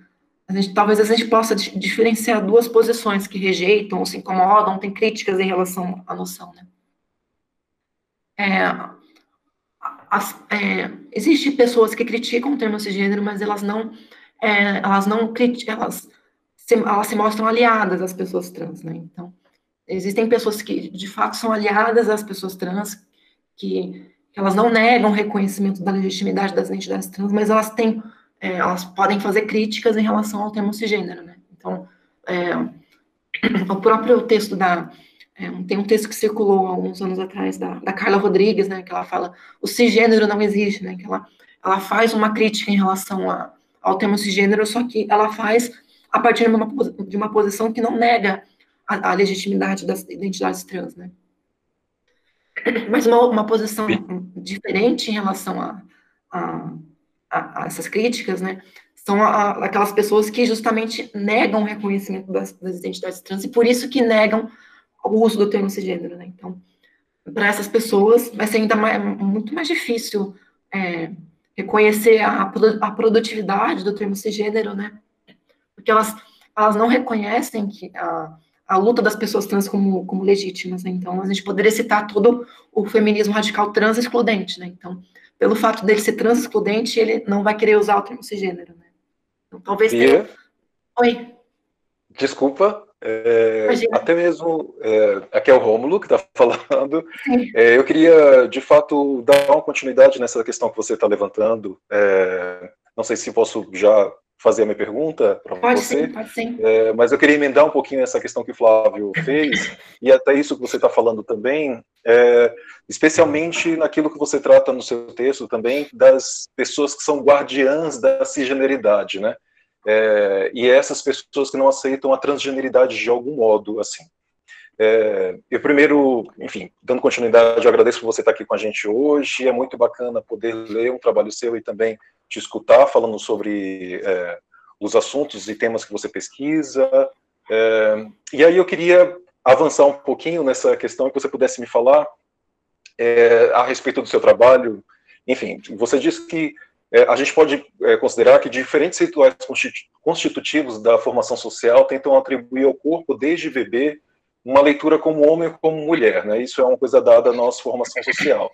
[SPEAKER 8] A gente, talvez a gente possa diferenciar duas posições que rejeitam, ou se incomodam, têm críticas em relação à noção, né? É, as, é, Existem pessoas que criticam o termo cisgênero, mas elas não, é, elas não elas se, elas se mostram aliadas às pessoas trans, né? Então, existem pessoas que de fato são aliadas às pessoas trans, que, que elas não negam o reconhecimento da legitimidade das identidades trans, mas elas têm é, elas podem fazer críticas em relação ao termo cisgênero, né? Então, é, o próprio texto da é, tem um texto que circulou alguns anos atrás da, da Carla Rodrigues, né? Que ela fala o cisgênero não existe, né? Que ela ela faz uma crítica em relação a, ao termo cisgênero, só que ela faz a partir de uma, de uma posição que não nega a, a legitimidade das identidades trans, né? Mas uma, uma posição diferente em relação a, a a, a essas críticas, né, são a, aquelas pessoas que justamente negam o reconhecimento das, das, identidades trans e por isso que negam o uso do termo cisgênero, né? Então, para essas pessoas vai ser ainda mais, muito mais difícil é, reconhecer a, a produtividade do termo cisgênero, né? Porque elas, elas não reconhecem que a, a luta das pessoas trans como, como legítimas, né? Então, a gente poderia citar todo o feminismo radical trans excludente, né? Então, pelo fato dele ser trans excludente, ele não vai querer usar o termo cisgênero, né? Então, talvez
[SPEAKER 6] tenha...
[SPEAKER 8] Oi.
[SPEAKER 6] Desculpa, é, até mesmo, é, aqui é o Rômulo que está falando. É, eu queria, de fato, dar uma continuidade nessa questão que você está levantando. É, não sei se posso já fazer a minha pergunta para você.
[SPEAKER 8] Sim, pode sim.
[SPEAKER 6] É, mas eu queria emendar um pouquinho essa questão que o Flávio fez, e até isso que você está falando também, é, especialmente naquilo que você trata no seu texto também, das pessoas que são guardiãs da cisgeneridade, né? É, e essas pessoas que não aceitam a transgeneridade de algum modo, assim. É, eu primeiro, enfim, dando continuidade, eu agradeço por você estar aqui com a gente hoje, é muito bacana poder ler um trabalho seu e também te escutar falando sobre é, os assuntos e temas que você pesquisa. É, e aí eu queria avançar um pouquinho nessa questão que você pudesse me falar é, a respeito do seu trabalho. Enfim, você disse que é, a gente pode é, considerar que diferentes rituais constitutivos da formação social tentam atribuir ao corpo, desde bebê, uma leitura como homem ou como mulher. Né? Isso é uma coisa dada à nossa formação social.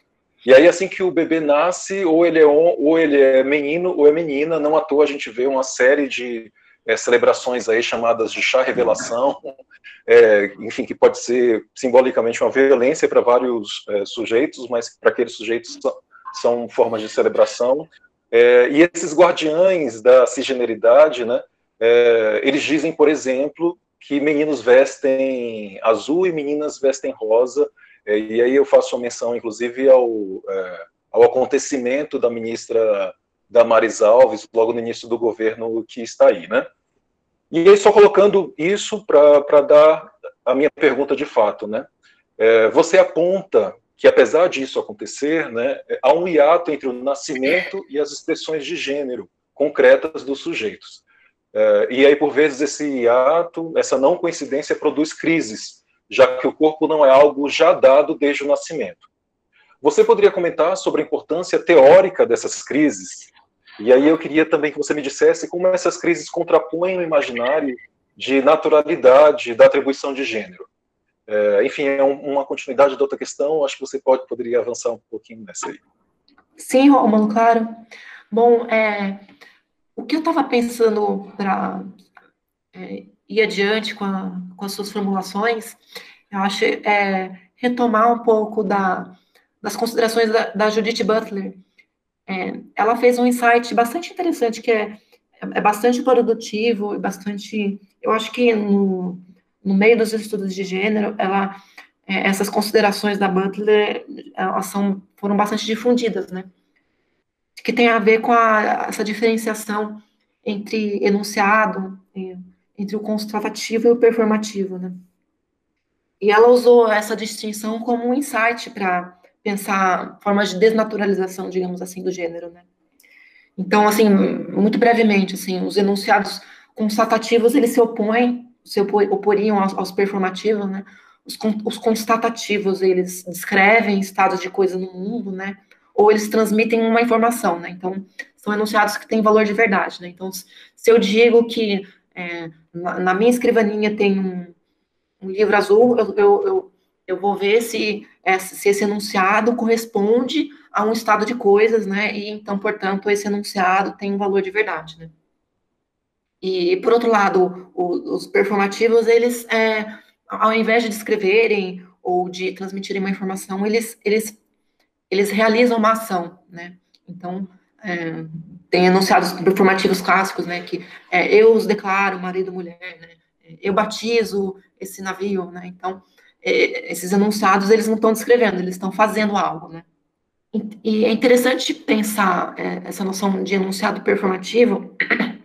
[SPEAKER 6] E aí, assim que o bebê nasce, ou ele é, ou ele é menino ou é menina, não à toa a gente vê uma série de é, celebrações aí chamadas de chá revelação, é, enfim, que pode ser simbolicamente uma violência para vários é, sujeitos, mas para aqueles sujeitos são, formas de celebração. E esses guardiães da cisgeneridade, né, eles dizem, por exemplo, que meninos vestem azul e meninas vestem rosa, e aí eu faço menção, inclusive, ao, é, ao acontecimento da ministra Damares Alves, logo no início do governo que está aí, né? E aí, só colocando isso para dar a minha pergunta de fato, né? É, você aponta que, apesar disso acontecer, né, há um hiato entre o nascimento e as expressões de gênero concretas dos sujeitos. É, e aí, por vezes, esse hiato, essa não coincidência produz crises, já que o corpo não é algo já dado desde o nascimento. Você poderia comentar sobre a importância teórica dessas crises? E aí eu queria também que você me dissesse como essas crises contrapõem o imaginário de naturalidade da atribuição de gênero. É, enfim, é um, uma continuidade da outra questão, acho que você pode, poderia avançar um pouquinho nessa aí.
[SPEAKER 8] Sim, Romulo, claro. Bom, é, o que eu estava pensando para é, ir adiante com, a, com as suas formulações, eu acho é, retomar um pouco da, das considerações da, da Judith Butler. É, ela fez um insight bastante interessante, que é, é bastante produtivo e bastante. Eu acho que no, no meio dos estudos de gênero, ela, é, essas considerações da Butler elas são, foram bastante difundidas, né? Que tem a ver com a, essa diferenciação entre enunciado, entre o constatativo e o performativo, né? E ela usou essa distinção como um insight para pensar formas de desnaturalização, digamos assim, do gênero, né? Então, assim, muito brevemente, assim, os enunciados constatativos, eles se opõem, se oporiam aos, aos performativos, né? Os, os, constatativos, eles descrevem estados de coisa no mundo, né? Ou eles transmitem uma informação, né? Então, são enunciados que têm valor de verdade, né? Então, se eu digo que é, na, na, minha escrivaninha tem um, um livro azul, eu, eu, eu, eu vou ver se, se esse enunciado corresponde a um estado de coisas, né? E então, portanto, esse enunciado tem um valor de verdade, né? E, por outro lado, o, os performativos, eles, é, ao invés de descreverem ou de transmitirem uma informação, eles, eles, eles realizam uma ação, né? Então, é, tem enunciados performativos clássicos, né? Que é, eu os declaro marido mulher, né? Eu batizo esse navio, né? Então, é, esses enunciados, eles não estão descrevendo, eles estão fazendo algo, né? E é interessante pensar é, essa noção de enunciado performativo.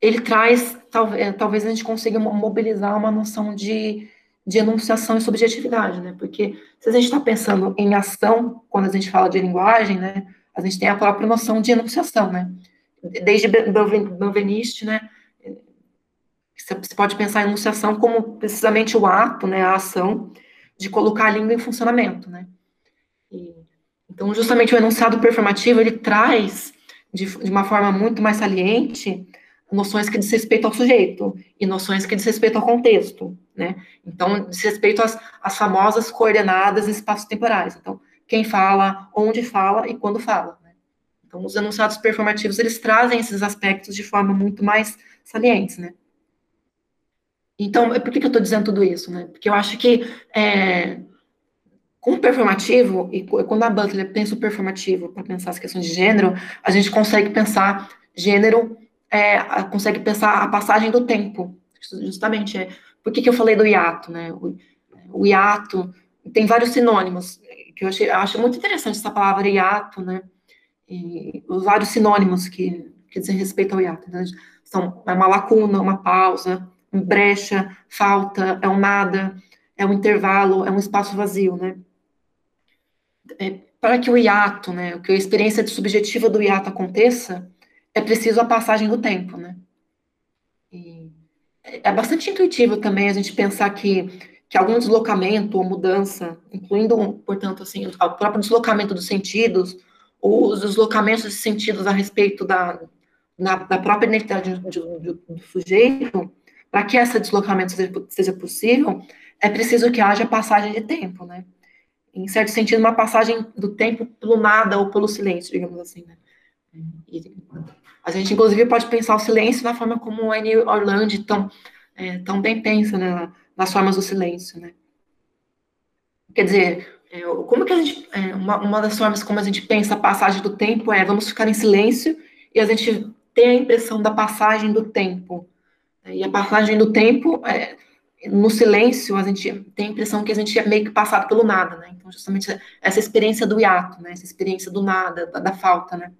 [SPEAKER 8] Ele traz, talvez, é, talvez a gente consiga mobilizar uma noção de, de enunciação e subjetividade, né? Porque se a gente está pensando em ação, quando a gente fala de linguagem, né? A gente tem a própria noção de enunciação, né? Desde Benveniste, né? Você pode pensar em enunciação como precisamente o ato, né? A ação de colocar a língua em funcionamento, né? E então, justamente o enunciado performativo, ele traz, de, de uma forma muito mais saliente, noções que diz respeito ao sujeito e noções que diz respeito ao contexto, né? Então, diz respeito às, às famosas coordenadas espaço-temporais. Então, quem fala, onde fala e quando fala. Né? Então, os enunciados performativos, eles trazem esses aspectos de forma muito mais salientes, né? Então, por que, que eu estou dizendo tudo isso, né? Porque eu acho que é, com o performativo, e quando a Butler pensa o performativo para pensar as questões de gênero, a gente consegue pensar gênero, é, consegue pensar a passagem do tempo. Justamente, é, por que, que eu falei do hiato, né? O, o hiato tem vários sinônimos, que eu, achei, eu acho muito interessante essa palavra hiato, né? E os vários sinônimos que, que dizem respeito ao hiato. Né? São é uma lacuna, uma pausa, brecha, falta, é um nada, é um intervalo, é um espaço vazio, né? é, para que o hiato, né, que a experiência subjetiva do hiato aconteça, é preciso a passagem do tempo, né? E é bastante intuitivo também a gente pensar que, que algum deslocamento ou mudança, incluindo, portanto, assim, o próprio deslocamento dos sentidos, ou os deslocamentos de sentidos a respeito da, na, da própria identidade do, do, sujeito, para que esse deslocamento seja, seja possível, é preciso que haja passagem de tempo, né? em certo sentido, uma passagem do tempo pelo nada ou pelo silêncio, digamos assim, né? E a gente, inclusive, pode pensar o silêncio na forma como o Annie Orlando tão, é, tão bem pensa, né, nas formas do silêncio, né? Quer dizer, é, como que a gente, é, uma, uma das formas como a gente pensa a passagem do tempo é, vamos ficar em silêncio e a gente tem a impressão da passagem do tempo. E a passagem do tempo é, no silêncio, a gente tem a impressão que a gente é meio que passado pelo nada, né? Então, justamente essa experiência do hiato, né? Essa experiência do nada, da, da falta, né?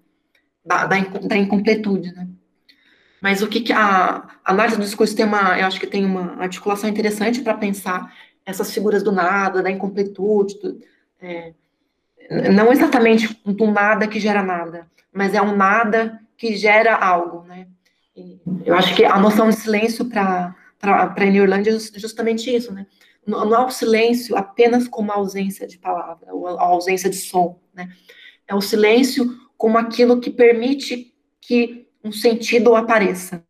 [SPEAKER 8] Da, da, da, incompletude, né? Mas o que, que a, análise do discurso tem uma, eu acho que tem uma articulação interessante para pensar essas figuras do nada, da incompletude, do, é, não exatamente do nada que gera nada, mas é um nada que gera algo, né? E eu acho que a noção de silêncio para a Neurlândia é justamente isso, né? Não é o silêncio apenas como a ausência de palavra, ou a ausência de som, né? É o silêncio como aquilo que permite que um sentido apareça.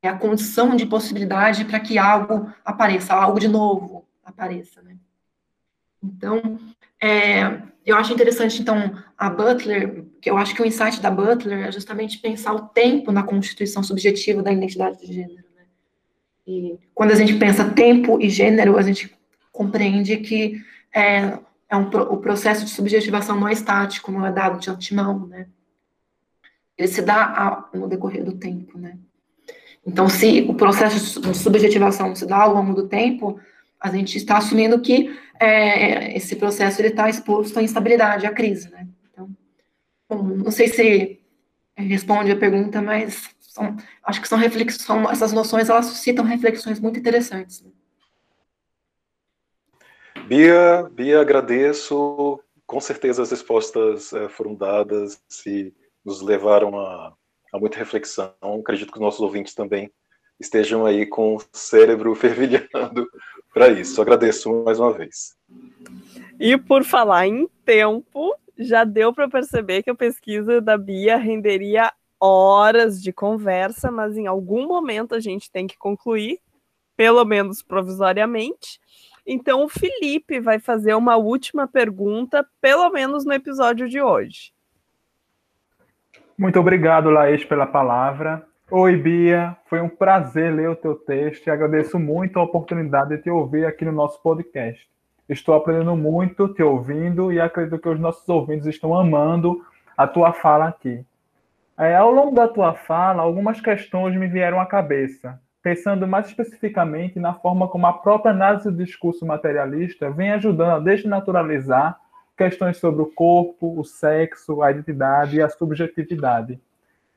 [SPEAKER 8] É a condição de possibilidade para que algo apareça, algo de novo apareça, né? Então, é, eu acho interessante, então, a Butler, que eu acho que o insight da Butler é justamente pensar o tempo na constituição subjetiva da identidade de gênero. E quando a gente pensa tempo e gênero, a gente compreende que é, é um, o processo de subjetivação não é estático, não é dado de antemão, né? Ele se dá no decorrer do tempo, né? Então, se o processo de subjetivação se dá ao longo do tempo, a gente está assumindo que é, esse processo ele está exposto à instabilidade, à crise, né? Então, bom, não sei se responde a pergunta, mas são, acho que são reflexões, essas noções, elas suscitam reflexões muito interessantes. Né?
[SPEAKER 6] Bia, Bia, agradeço. Com certeza as respostas é, foram dadas e nos levaram a, a muita reflexão. Acredito que os nossos ouvintes também estejam aí com o cérebro fervilhando para isso. Agradeço mais uma vez.
[SPEAKER 1] E por falar em tempo, já deu para perceber que a pesquisa da Bia renderia horas de conversa, mas em algum momento a gente tem que concluir, pelo menos provisoriamente. Então o Felipe vai fazer uma última pergunta, pelo menos no episódio de hoje.
[SPEAKER 5] Muito obrigado, Laís, pela palavra. Oi, Bia. Foi um prazer ler o teu texto e agradeço muito a oportunidade de te ouvir aqui no nosso podcast. Estou aprendendo muito te ouvindo e acredito que os nossos ouvintes estão amando a tua fala aqui. É, ao longo da tua fala, algumas questões me vieram à cabeça, pensando mais especificamente na forma como a própria análise do discurso materialista vem ajudando a desnaturalizar questões sobre o corpo, o sexo, a identidade e a subjetividade.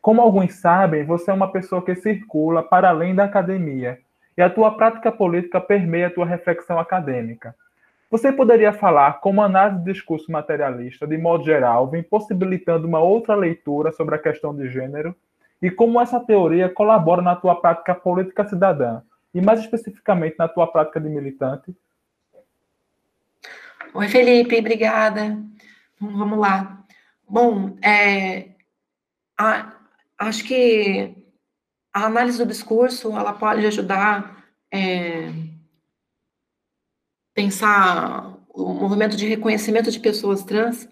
[SPEAKER 5] Como alguns sabem, você é uma pessoa que circula para além da academia, e a tua prática política permeia a tua reflexão acadêmica. Você poderia falar como a análise do discurso materialista, de modo geral, vem possibilitando uma outra leitura sobre a questão de gênero e como essa teoria colabora na tua prática política cidadã, e mais especificamente na tua prática de militante?
[SPEAKER 8] Oi, Felipe, obrigada. Vamos lá. Bom, é, a, acho que a análise do discurso ela pode ajudar é, pensar o movimento de reconhecimento de pessoas trans,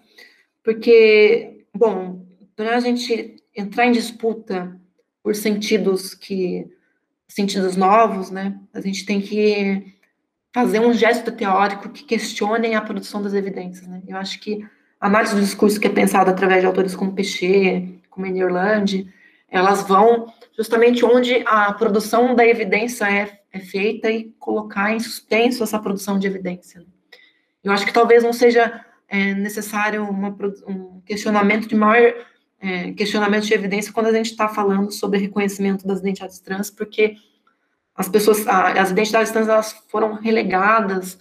[SPEAKER 8] porque, bom, para a gente entrar em disputa por sentidos que sentidos novos, né, a gente tem que fazer um gesto teórico que questione a produção das evidências, né? Eu acho que a análise do discurso que é pensada através de autores como Pechet, como Eni Orlandi, elas vão justamente onde a produção da evidência é, é feita e colocar em suspenso essa produção de evidência. Eu acho que talvez não seja é, necessário uma, um questionamento de maior é, questionamento de evidência quando a gente está falando sobre reconhecimento das identidades trans, porque as pessoas, as identidades trans, elas foram relegadas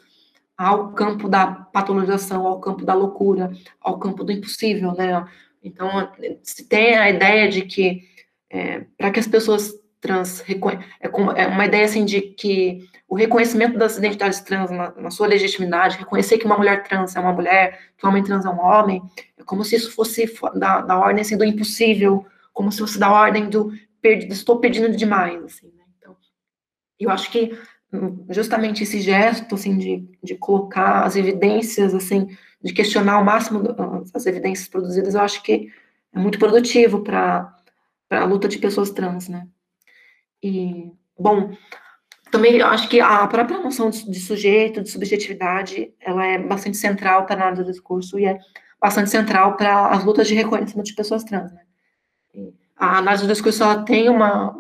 [SPEAKER 8] ao campo da patologização, ao campo da loucura, ao campo do impossível, né? Então, se tem a ideia de que é, para que as pessoas trans é, é uma ideia assim de que o reconhecimento das identidades trans na, na, sua legitimidade, reconhecer que uma mulher trans é uma mulher, que um homem trans é um homem, é como se isso fosse da, da ordem assim, do impossível, como se fosse da ordem do estou pedindo demais, assim, né? Eu acho que hum, justamente esse gesto, assim, de, de colocar as evidências, assim, de questionar ao máximo as evidências produzidas, eu acho que é muito produtivo para a luta de pessoas trans, né? E, bom, também acho que a própria noção de, de sujeito, de subjetividade, ela é bastante central para a análise do discurso e é bastante central para as lutas de reconhecimento de pessoas trans, né? a análise do discurso, ela tem uma,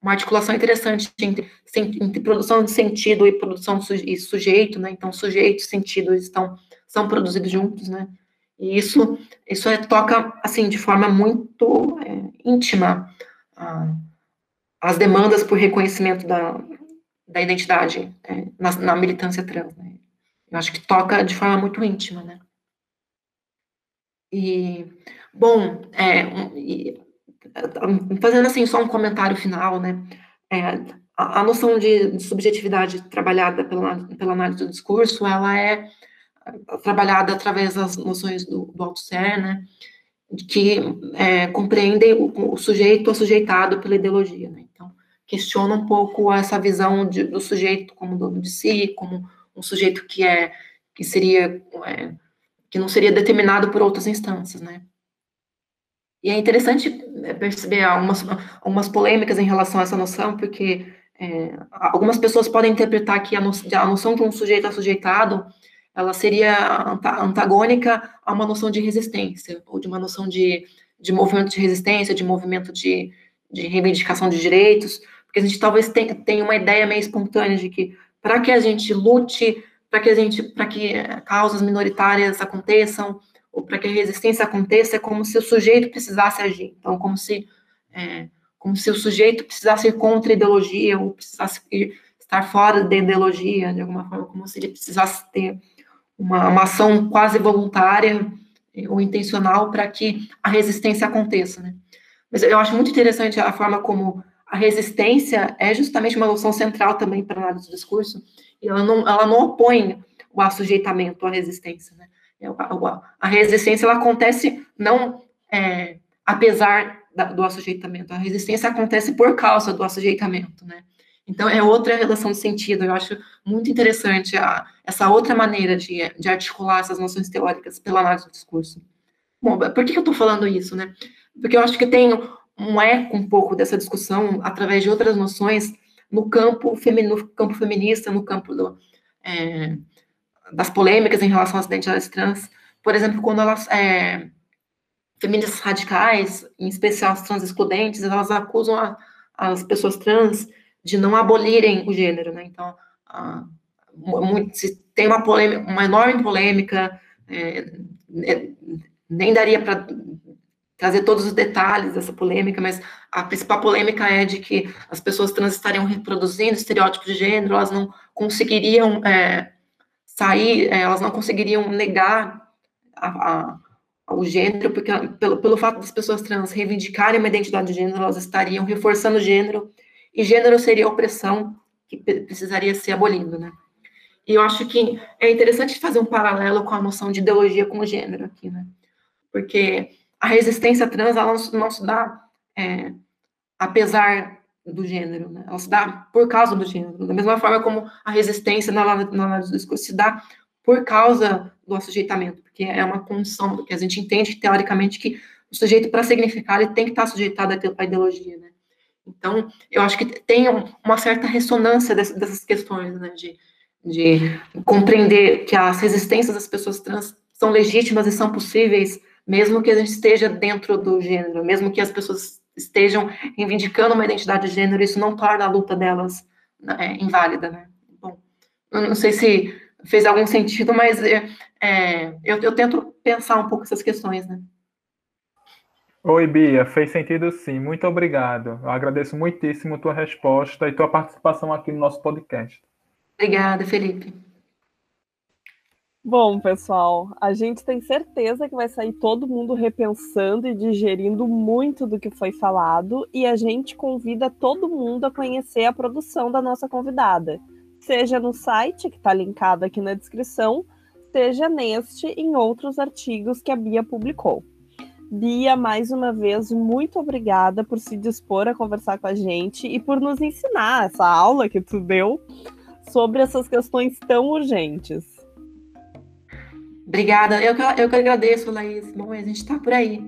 [SPEAKER 8] uma articulação interessante entre, entre produção de sentido e produção e sujeito, né? Então, sujeito e sentido estão, são produzidos juntos, né? E isso, isso é, toca, assim, de forma muito é, íntima a, as demandas por reconhecimento da, da identidade é, na, na, militância trans, né? Eu acho que toca de forma muito íntima, né? E, bom, é, fazendo, assim, só um comentário final, né? É, a, a, noção de, de subjetividade trabalhada pela, pela análise do discurso, ela é trabalhada através das noções do, do Althusser, né, que é, compreendem o, o, sujeito assujeitado pela ideologia. Né? Então, questiona um pouco essa visão de, do sujeito como dono de si, como um sujeito que é que seria é, que não seria determinado por outras instâncias, né? E é interessante é, perceber algumas, algumas polêmicas em relação a essa noção, porque é, algumas pessoas podem interpretar que a, a noção de um sujeito assujeitado ela seria antagônica a uma noção de resistência, ou de uma noção de, de movimento de resistência, de movimento de, de reivindicação de direitos, porque a gente talvez tenha, tenha uma ideia meio espontânea de que para que a gente lute, para que a gente, para que causas minoritárias aconteçam, ou para que a resistência aconteça, é como se o sujeito precisasse agir. Então, como se é, como se o sujeito precisasse ir contra a ideologia ou precisasse ir, estar fora da ideologia, de alguma forma, como se ele precisasse ter uma, uma ação quase voluntária ou intencional para que a resistência aconteça, né? Mas eu acho muito interessante a forma como a resistência é justamente uma noção central também para a análise do discurso, e ela não, ela não opõe o assujeitamento à resistência, né? É, a, resistência, ela acontece não é, apesar da, do assujeitamento, a resistência acontece por causa do assujeitamento, né? Então, é outra relação de sentido, eu acho muito interessante a, essa outra maneira de, de articular essas noções teóricas pela análise do discurso. Bom, por que eu estou falando isso, né? Porque eu acho que tem um eco um pouco dessa discussão através de outras noções no campo, femini, no campo feminista, no campo do, é, das polêmicas em relação às identidades trans. Por exemplo, quando elas, é, feministas radicais, em especial as trans excludentes, elas acusam a, as pessoas trans de não abolirem o gênero, né? Então, a, muito, tem uma polêmica, uma enorme polêmica, é, é, nem daria para trazer todos os detalhes dessa polêmica, mas a principal polêmica é de que as pessoas trans estariam reproduzindo estereótipos de gênero, elas não conseguiriam é, sair, é, elas não conseguiriam negar a, a, o gênero, porque pelo, pelo fato das pessoas trans reivindicarem uma identidade de gênero, elas estariam reforçando o gênero, e gênero seria a opressão que precisaria ser abolido, né? E eu acho que é interessante fazer um paralelo com a noção de ideologia com o gênero aqui, né? Porque a resistência trans ela não, não se dá é, apesar do gênero, né? ela se dá por causa do gênero, da mesma forma como a resistência na análise do discurso se dá por causa do assujeitamento, porque é uma condição, porque a gente entende teoricamente que o sujeito, para significar, ele tem que estar sujeitado à ideologia, né? Então, eu acho que tem uma certa ressonância dessas questões, né, de, de compreender que as resistências das pessoas trans são legítimas e são possíveis mesmo que a gente esteja dentro do gênero, mesmo que as pessoas estejam reivindicando uma identidade de gênero, isso não torna a luta delas né, inválida, né? Bom, não sei se fez algum sentido, mas é, é, eu, eu, tento pensar um pouco essas questões, né?
[SPEAKER 5] Oi, Bia, fez sentido sim. Muito obrigado. Eu agradeço muitíssimo a tua resposta e tua participação aqui no nosso podcast.
[SPEAKER 8] Obrigada, Felipe.
[SPEAKER 1] Bom, pessoal, a gente tem certeza que vai sair todo mundo repensando e digerindo muito do que foi falado, e a gente convida todo mundo a conhecer a produção da nossa convidada, seja no site, que está linkado aqui na descrição, seja neste e em outros artigos que a Bia publicou. Bia, mais uma vez, muito obrigada por se dispor a conversar com a gente e por nos ensinar essa aula que tu deu sobre essas questões tão urgentes.
[SPEAKER 8] Obrigada. Eu que, eu que agradeço, Laís. Bom, a gente está por aí.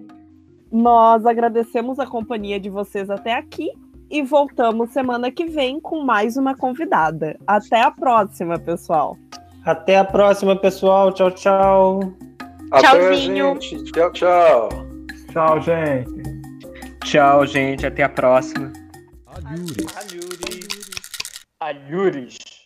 [SPEAKER 1] Nós agradecemos a companhia de vocês até aqui e voltamos semana que vem com mais uma convidada. Até a próxima, pessoal.
[SPEAKER 7] Até a próxima, pessoal. Tchau, tchau.
[SPEAKER 6] Até, Tchauzinho. Gente. Tchau, tchau.
[SPEAKER 5] Tchau, gente.
[SPEAKER 4] Tchau, gente. Até a próxima.
[SPEAKER 2] Alhures. Alhures. Alhures.